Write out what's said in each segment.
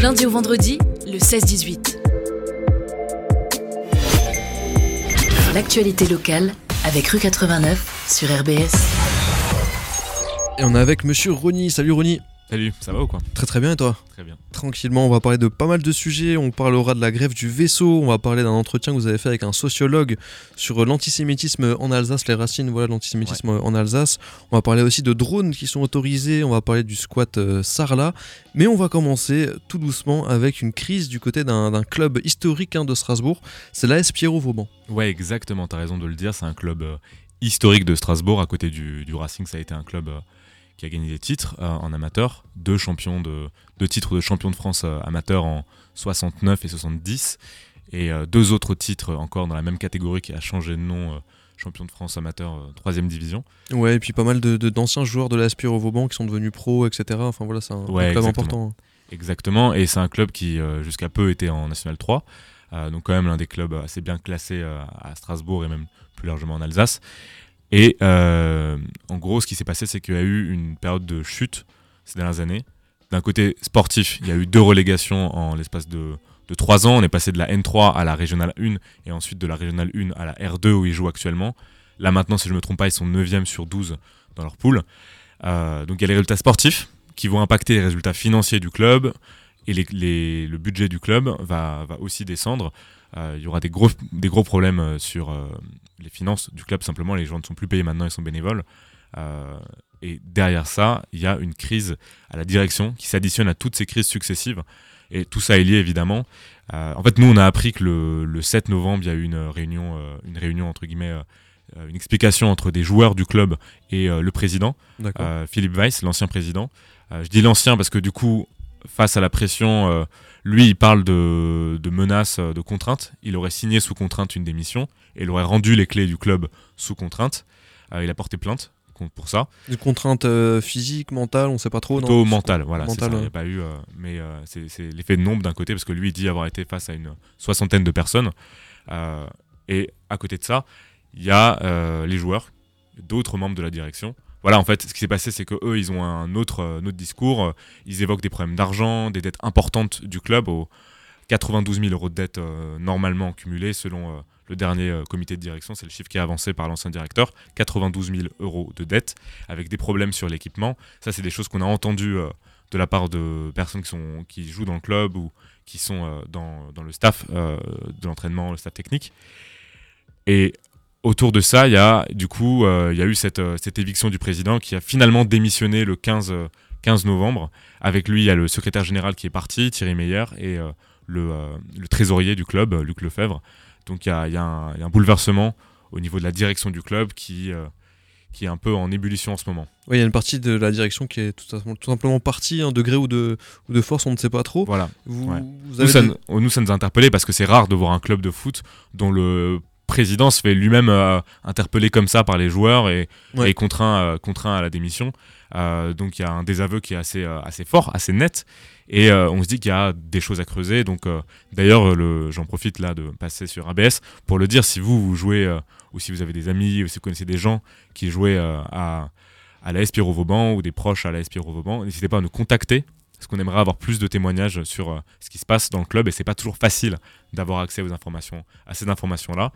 Lundi au vendredi, le 16-18. L'actualité locale avec Rue 89 sur RBS. Et on est avec Monsieur Rony. Salut Rony. Salut, ça va ou quoi Très très bien et toi Très bien. Tranquillement, on va parler de pas mal de sujets. On parlera de la grève du vaisseau. On va parler d'un entretien que vous avez fait avec un sociologue sur l'antisémitisme en Alsace, les racines voilà l'antisémitisme en Alsace. On va parler aussi de drones qui sont autorisés. On va parler du squat euh, Sarla. Mais on va commencer tout doucement avec une crise du côté d'un club historique hein, de Strasbourg. C'est l'AS Pierrot Vauban. Ouais, exactement. T'as raison de le dire. C'est un club euh, historique de Strasbourg. À côté du, du, Racing, ça a été un club. Euh, qui a gagné des titres euh, en amateur, deux, champions de, deux titres de champion de France euh, amateur en 69 et 70, et euh, deux autres titres encore dans la même catégorie qui a changé de nom champion de France amateur 3ème division. Ouais, et puis pas mal d'anciens de, joueurs de l'Aspire au Vauban qui sont devenus pros, etc. Enfin voilà, c'est un, club important. Exactement, et c'est un club qui jusqu'à peu était en National 3, donc quand même l'un des clubs assez bien classés à Strasbourg et même plus largement en Alsace. Et euh, en gros, ce qui s'est passé, c'est qu'il y a eu une période de chute ces dernières années. D'un côté sportif, il y a eu deux relégations en l'espace de, de 3 ans. On est passé de la N3 à la Régionale 1 et ensuite de la Régionale 1 à la R2 où ils jouent actuellement. Là maintenant, si je ne me trompe pas, ils sont 9e sur 12 dans leur poule. Euh, donc il y a les résultats sportifs qui vont impacter les résultats financiers du club et le budget du club va, aussi descendre. Euh, il y aura des gros, des gros problèmes sur les finances du club, simplement. Les gens ne sont plus payés maintenant, ils sont bénévoles. et derrière ça, il y a une crise à la direction qui s'additionne à toutes ces crises successives. Et tout ça est lié évidemment. en fait, nous, on a appris que le, le, 7 novembre, il y a eu une réunion, une réunion entre guillemets, une explication entre des joueurs du club et le président, Philippe Weiss, l'ancien président. je dis l'ancien parce que du coup, face à la pression lui, il parle de, menaces, euh, de contraintes. Il aurait signé sous contrainte une démission et il aurait rendu les clés du club sous contrainte. Euh, il a porté plainte pour ça. Des contraintes euh, physiques, mentales, on ne sait pas trop. Plutôt mentales, voilà. Mental, Il n'y a pas eu, mais c'est l'effet de nombre d'un côté parce que lui il dit avoir été face à une soixantaine de personnes. et à côté de ça, il y a les joueurs, d'autres membres de la direction voilà, en fait, ce qui s'est passé, c'est que eux, ils ont un autre, euh, autre discours. Ils évoquent des problèmes d'argent, des dettes importantes du club, aux 92 000 euros de dettes euh, normalement cumulées selon euh, le dernier comité de direction. C'est le chiffre qui est avancé par l'ancien directeur. 92 000 euros de dettes, avec des problèmes sur l'équipement. Ça, c'est des choses qu'on a entendues de la part de personnes qui, qui jouent dans le club ou qui sont dans, dans, le staff de l'entraînement, le staff technique. Et autour de ça, il y a du coup, euh, il y a eu cette, euh, cette, éviction du président qui a finalement démissionné le 15, 15 euh, novembre. Avec lui, il y a le secrétaire général qui est parti, Thierry Meyer, et le, le, trésorier du club, Luc Lefebvre. Donc il y, a, y a un bouleversement au niveau de la direction du club qui, qui est un peu en ébullition en ce moment. Oui, il y a une partie de la direction qui est tout, simplement partie, un degré ou de, ou de force, on ne sait pas trop. Voilà. Vous, nous, ça, nous, ça nous a interpellé parce que c'est rare de voir un club de foot dont le président se fait lui-même euh, interpeller comme ça par les joueurs et, contraint, euh, contraint à la démission. Euh, donc il y a un désaveu qui est assez, assez fort, assez net. Et on se dit qu'il y a des choses à creuser. Donc d'ailleurs, j'en profite là de passer sur ABS pour le dire. Si vous, vous jouez ou si vous avez des amis ou si vous connaissez des gens qui jouaient à, à la Espiro Vauban ou des proches à la Espiro Vauban, n'hésitez pas à nous contacter parce qu'on aimerait avoir plus de témoignages sur ce qui se passe dans le club et c'est pas toujours facile d'avoir accès aux informations, à ces informations-là.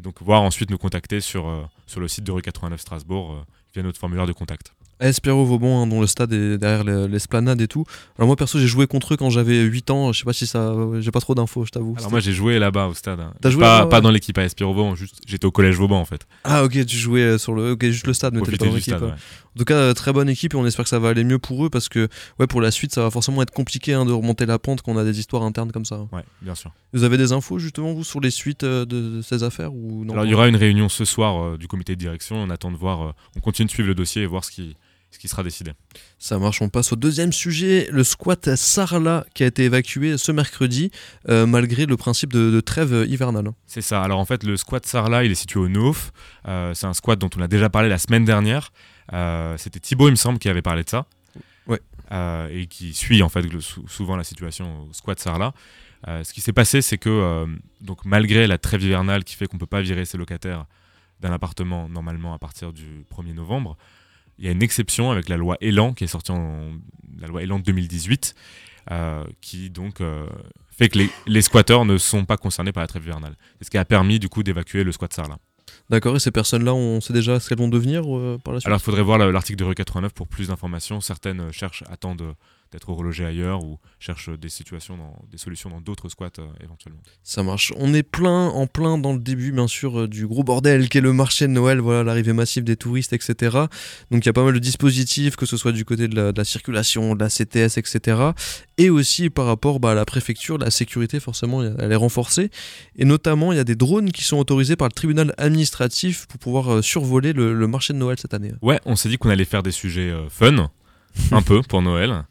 Et donc, voir ensuite nous contacter sur, euh, sur le site de rue 89 Strasbourg euh, via notre formulaire de contact. Espéro Vaubon, hein, dont le stade est derrière l'esplanade et tout. Alors moi perso j'ai joué contre eux quand j'avais 8 ans, je sais pas si ça... J'ai pas trop d'infos, je t'avoue. Alors moi j'ai joué là-bas au stade. T'as joué pas, pas dans l'équipe à Espéro Vauban, juste j'étais au collège Vauban en fait. Ah ok, tu jouais euh, sur le... Ok, juste le stade, mais t'étais pas dans l'équipe. En tout cas, euh, très bonne équipe et on espère que ça va aller mieux pour eux parce que ouais, pour la suite ça va forcément être compliqué hein, de remonter la pente quand on a des histoires internes comme ça. Ouais, bien sûr. Vous avez des infos justement vous sur les suites euh, de, ces affaires ou non Alors il y aura une réunion ce soir du comité de direction, on attend de voir, on continue de suivre le dossier et voir ce qui ce qui sera décidé. Ça marche, on passe au deuxième sujet, le squat Sarla qui a été évacué ce mercredi euh, malgré le principe de, trêve hivernale. C'est ça, alors en fait le squat Sarla il est situé au Neuf, euh, c'est un squat dont on a déjà parlé la semaine dernière, euh, c'était Thibaut il me semble qui avait parlé de ça. Ouais. et qui suit en fait souvent la situation au squat Sarla. Ce qui s'est passé c'est que donc malgré la trêve hivernale qui fait qu'on ne peut pas virer ses locataires d'un appartement normalement à partir du 1er novembre, il y a une exception avec la loi Elan qui est sortie en la loi Elan 2018. qui donc fait que les, squatteurs ne sont pas concernés par la trêve hivernale. C'est ce qui a permis du coup d'évacuer le squat Sarlat. D'accord, et ces personnes-là, on sait déjà ce qu'elles vont devenir par la suite? Alors il faudrait voir l'article de Rue 89 pour plus d'informations. Certaines cherchent, attendent d'être relogés ailleurs ou cherchent des situations, dans, des solutions dans d'autres squats euh, éventuellement. Ça marche. On est plein, en plein dans le début, bien sûr, euh, du gros bordel qu'est le marché de Noël, voilà, l'arrivée massive des touristes, etc. Donc il y a pas mal de dispositifs, que ce soit du côté de la, circulation, de la CTS, etc. Et aussi par rapport bah, à la préfecture, la sécurité, forcément, elle est renforcée. Et notamment, il y a des drones qui sont autorisés par le tribunal administratif pour pouvoir euh, survoler le, marché de Noël cette année. Ouais, on s'est dit qu'on allait faire des sujets fun, un peu, pour Noël.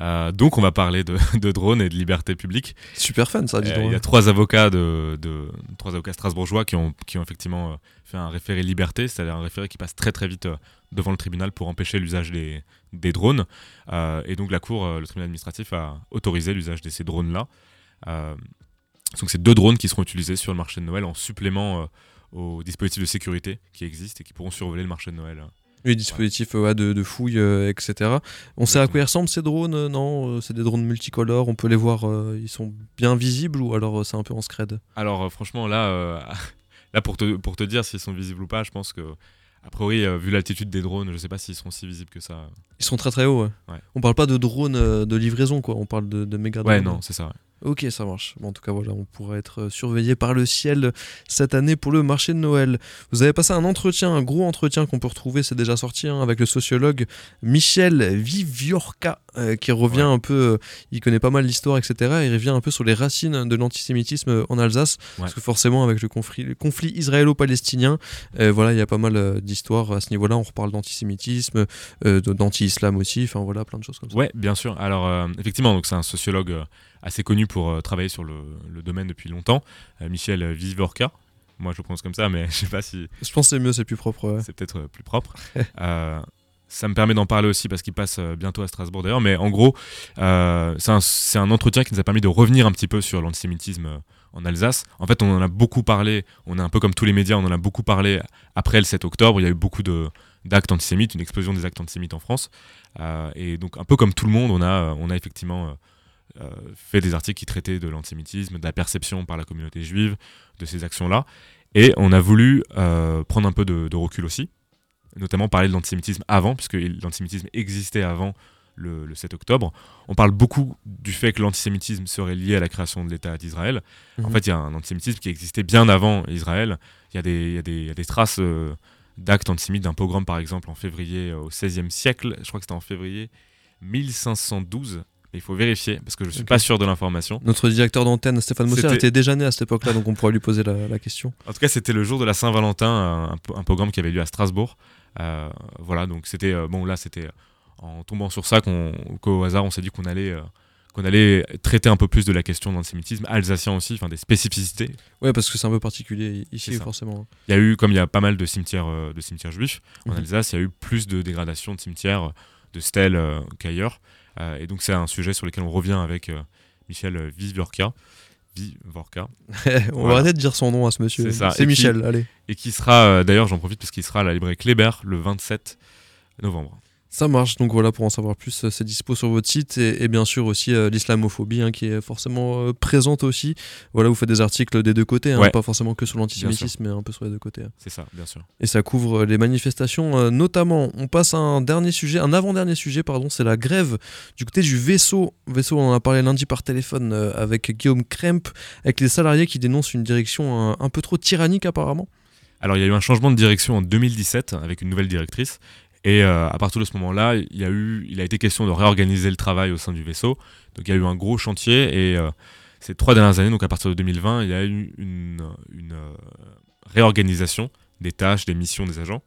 Euh, donc on va parler de, de drones et de liberté publique. Super fun ça, dis euh, Il y a trois avocats de, de, trois avocats strasbourgeois qui ont, qui ont effectivement euh, fait un référé liberté, c'est-à-dire un référé qui passe très très vite devant le tribunal pour empêcher l'usage des, des, drones. et donc la cour, le tribunal administratif a autorisé l'usage de ces drones-là. donc c'est deux drones qui seront utilisés sur le marché de Noël en supplément aux dispositifs de sécurité qui existent et qui pourront survoler le marché de Noël les dispositifs de, de, fouille, euh, etc. On sait à quoi ils ressemblent ces drones euh, Non, euh, c'est des drones multicolores. On peut les voir. ils sont bien visibles ou alors c'est un peu en scred? Alors franchement, là, là pour te, pour te dire s'ils sont visibles ou pas, je pense que a priori, vu l'altitude des drones, je sais pas s'ils sont si visibles que ça. Ils sont très très hauts. Ouais. Ouais. On parle pas de drones de livraison, quoi. On parle de, de méga drones. Ouais, non, c'est ça. Ok, ça marche. en tout cas, voilà, on pourra être euh, surveillé par le ciel cette année pour le marché de Noël. Vous avez passé un entretien, un gros entretien qu'on peut retrouver, c'est déjà sorti, hein, avec le sociologue Michel Viviorca, euh, qui revient un peu, euh, il connaît pas mal l'histoire, etc. Il revient un peu sur les racines de l'antisémitisme en Alsace, parce que forcément, avec le conflit, le conflit israélo-palestinien, voilà, il y a pas mal d'histoires à ce niveau-là. On reparle d'antisémitisme, d'anti-islam aussi, enfin voilà, plein de choses comme ça. Ouais, bien sûr. Alors, effectivement, donc c'est un sociologue assez connu pour euh, travailler sur le, domaine depuis longtemps, euh, Michel Vivorka. Moi, je le prononce comme ça, mais je sais pas si. Je pense que c'est mieux, c'est plus propre. C'est peut-être euh, plus propre. ça me permet d'en parler aussi parce qu'il passe bientôt à Strasbourg d'ailleurs. Mais en gros, c'est un, entretien qui nous a permis de revenir un petit peu sur l'antisémitisme en Alsace. En fait, on en a beaucoup parlé, on est un peu comme tous les médias, on en a beaucoup parlé après le 7 octobre. Il y a eu beaucoup d'actes antisémites, une explosion des actes antisémites en France. et donc, un peu comme tout le monde, on a, effectivement euh, fait des articles qui traitaient de l'antisémitisme, de la perception par la communauté juive de ces actions-là. Et on a voulu euh, prendre un peu de, recul aussi, notamment parler de l'antisémitisme avant, puisque l'antisémitisme existait avant le, 7 octobre. On parle beaucoup du fait que l'antisémitisme serait lié à la création de l'État d'Israël. En mhm. fait, il y a un antisémitisme qui existait bien avant Israël. Il y, a des, traces euh, d'actes antisémites, d'un pogrom par exemple en février au XVIe siècle. Je crois que c'était en février 1512 il faut vérifier parce que je suis pas sûr de l'information. Notre directeur d'antenne, Stéphane Mosser, était déjà né à cette époque-là, donc on pourra lui poser la, question. En tout cas, c'était le jour de la Saint-Valentin, un, programme qui avait lieu à Strasbourg. Euh, voilà, donc c'était euh, bon là, c'était euh, en tombant sur ça qu'au hasard, on s'est dit qu'on allait qu'on allait traiter un peu plus de la question de l'antisémitisme alsacien aussi, enfin des spécificités. Ouais, parce que c'est un peu particulier ici forcément. Il y a eu, comme il y a pas mal de cimetières, de cimetières juifs en mhm. Alsace, il y a eu plus de dégradation de cimetières, de stèles qu'ailleurs. Euh, et donc c'est un sujet sur lequel on revient avec euh, Michel Vivorka. Vivorka. on va arrêter de dire son nom à ce monsieur. C'est Michel, allez. Et qui sera, euh, d'ailleurs j'en profite parce qu'il sera à la librairie Kléber le 27 novembre. Ça marche, donc voilà, pour en savoir plus, euh, c'est dispo sur votre site et, bien sûr aussi euh, l'islamophobie hein, qui est forcément euh, présente aussi. Voilà, vous faites des articles des deux côtés, hein, pas forcément que sur l'antisémitisme, mais un peu sur les deux côtés. Hein. C'est ça, bien sûr. Et ça couvre les manifestations, notamment. On passe à un dernier sujet, un avant-dernier sujet, pardon, c'est la grève du côté du vaisseau. Vaisseau, on en a parlé lundi par téléphone avec Guillaume Kremp, avec les salariés qui dénoncent une direction un peu trop tyrannique apparemment. Alors il y a eu un changement de direction en 2017 avec une nouvelle directrice et euh, à partir de ce moment-là, il, a été question de réorganiser le travail au sein du vaisseau. Donc il y a eu un gros chantier et euh, ces trois dernières années, donc à partir de 2020, il y a eu une, euh, réorganisation des tâches, des missions des agents.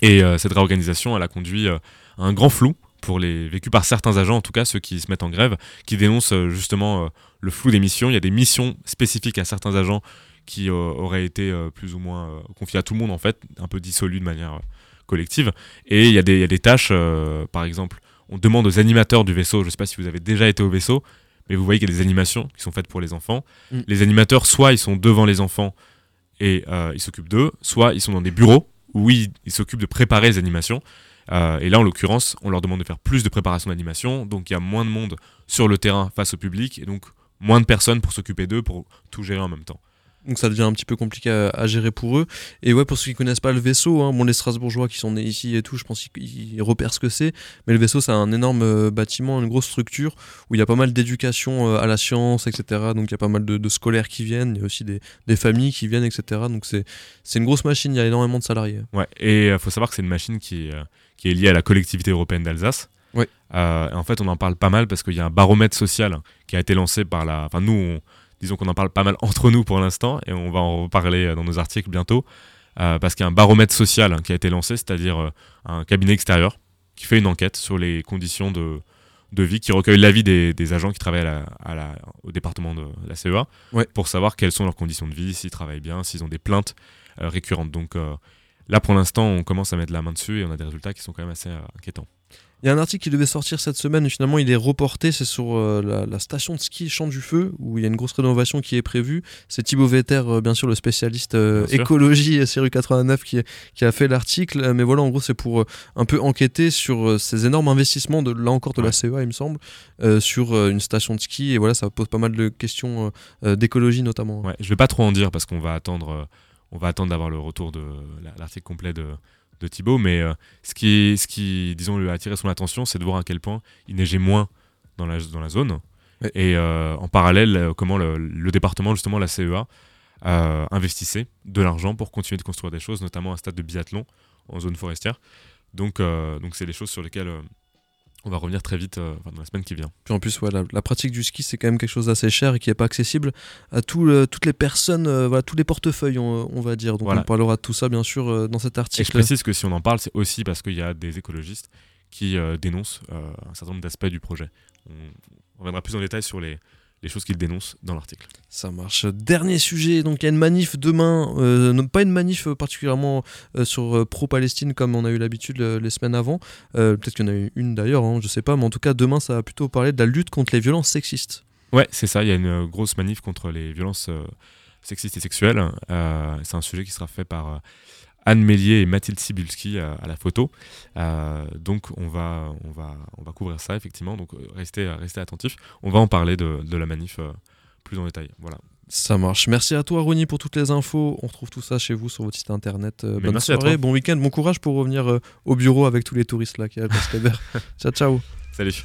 Et cette réorganisation, elle a conduit à un grand flou pour les vécus par certains agents, en tout cas ceux qui se mettent en grève, qui dénoncent justement le flou des missions. Il y a des missions spécifiques à certains agents qui auraient été plus ou moins confiées à tout le monde en fait, un peu dissolues de manière collective. Et il y, a des tâches, euh, par exemple, on demande aux animateurs du vaisseau, je ne sais pas si vous avez déjà été au vaisseau, mais vous voyez qu'il y a des animations qui sont faites pour les enfants. Mm. Les animateurs, soit ils sont devant les enfants et euh, ils s'occupent d'eux, soit ils sont dans des bureaux où ils s'occupent de préparer les animations. et là, en l'occurrence, on leur demande de faire plus de préparation d'animation, donc il y a moins de monde sur le terrain face au public, et donc moins de personnes pour s'occuper d'eux, pour tout gérer en même temps. Donc ça devient un petit peu compliqué à, gérer pour eux. Et ouais, pour ceux qui connaissent pas le vaisseau, hein, bon, les Strasbourgeois qui sont nés ici et tout, je pense qu'ils repèrent ce que c'est. Mais le vaisseau, c'est un énorme euh, bâtiment, une grosse structure où il y a pas mal d'éducation euh, à la science, etc. Donc il y a pas mal de, scolaires qui viennent, il y a aussi des, familles qui viennent, etc. Donc c'est une grosse machine, il y a énormément de salariés. Ouais, et il faut savoir que c'est une machine qui, qui est liée à la collectivité européenne d'Alsace. Ouais. en fait, on en parle pas mal parce qu'il y a un baromètre social qui a été lancé par la. Enfin, nous, on, disons qu'on en parle pas mal entre nous pour l'instant, et on va en reparler euh, dans nos articles bientôt, euh, parce qu'il y a un baromètre social qui a été lancé, c'est-à-dire euh, un cabinet extérieur qui fait une enquête sur les conditions de, de vie, qui recueille l'avis des, des, agents qui travaillent à la, au département de la CEA, pour savoir quelles sont leurs conditions de vie, s'ils travaillent bien, s'ils ont des plaintes récurrentes. Donc là, pour l'instant, on commence à mettre la main dessus et on a des résultats qui sont quand même assez inquiétants. Il y a un article qui devait sortir cette semaine et finalement il est reporté. C'est sur euh, la, station de ski Champ du Feu où il y a une grosse rénovation qui est prévue. C'est Thibaut Vetter, euh, bien sûr, le spécialiste euh, écologie Série 89 qui, qui a fait l'article. Mais voilà, en gros, c'est pour un peu enquêter sur ces énormes investissements, de, là encore de la CEA, il me semble, sur une station de ski. Et voilà, ça pose pas mal de questions d'écologie notamment. Ouais, je vais pas trop en dire parce qu'on va attendre, on va attendre d'avoir le retour de l'article complet de de Thibaut, mais euh, ce, qui, ce qui, disons, lui a attiré son attention, c'est de voir à quel point il neigeait moins dans la, dans la zone. Et euh, en parallèle, euh, comment le, département, justement, la CEA, investissait de l'argent pour continuer de construire des choses, notamment un stade de biathlon en zone forestière. Donc, donc c'est des choses sur lesquelles on va revenir très vite euh, dans la semaine qui vient. Puis en plus, la, pratique du ski, c'est quand même quelque chose d'assez cher et qui n'est pas accessible à toutes les personnes, euh, voilà, tous les portefeuilles, on, va dire. Donc on parlera de tout ça, bien sûr, euh, dans cet article. Et je précise que si on en parle, c'est aussi parce qu'il y a des écologistes qui dénoncent un certain nombre d'aspects du projet. on, reviendra plus en détail sur les, les choses qu'il dénonce dans l'article. Ça marche. Dernier sujet, donc il y a une manif demain, euh, pas une manif particulièrement euh, sur euh, pro-Palestine comme on a eu l'habitude les semaines avant, peut-être qu'il y en a eu une d'ailleurs, hein, je sais pas, mais en tout cas demain ça va plutôt parler de la lutte contre les violences sexistes. Ouais, c'est ça, il y a une grosse manif contre les violences sexistes et sexuelles. c'est un sujet qui sera fait par Anne Mélier et Mathilde Sibulski à, la photo. Euh, donc on va, on, va, on va couvrir ça effectivement, donc euh, restez, restez attentifs. On va en parler de, la manif euh, plus en détail. Voilà. Ça marche. Merci à toi, Rony, pour toutes les infos. On retrouve tout ça chez vous sur votre site internet. bonne soirée, bon week-end, bon courage pour revenir au bureau avec tous les touristes là qui a ciao, ciao. Salut.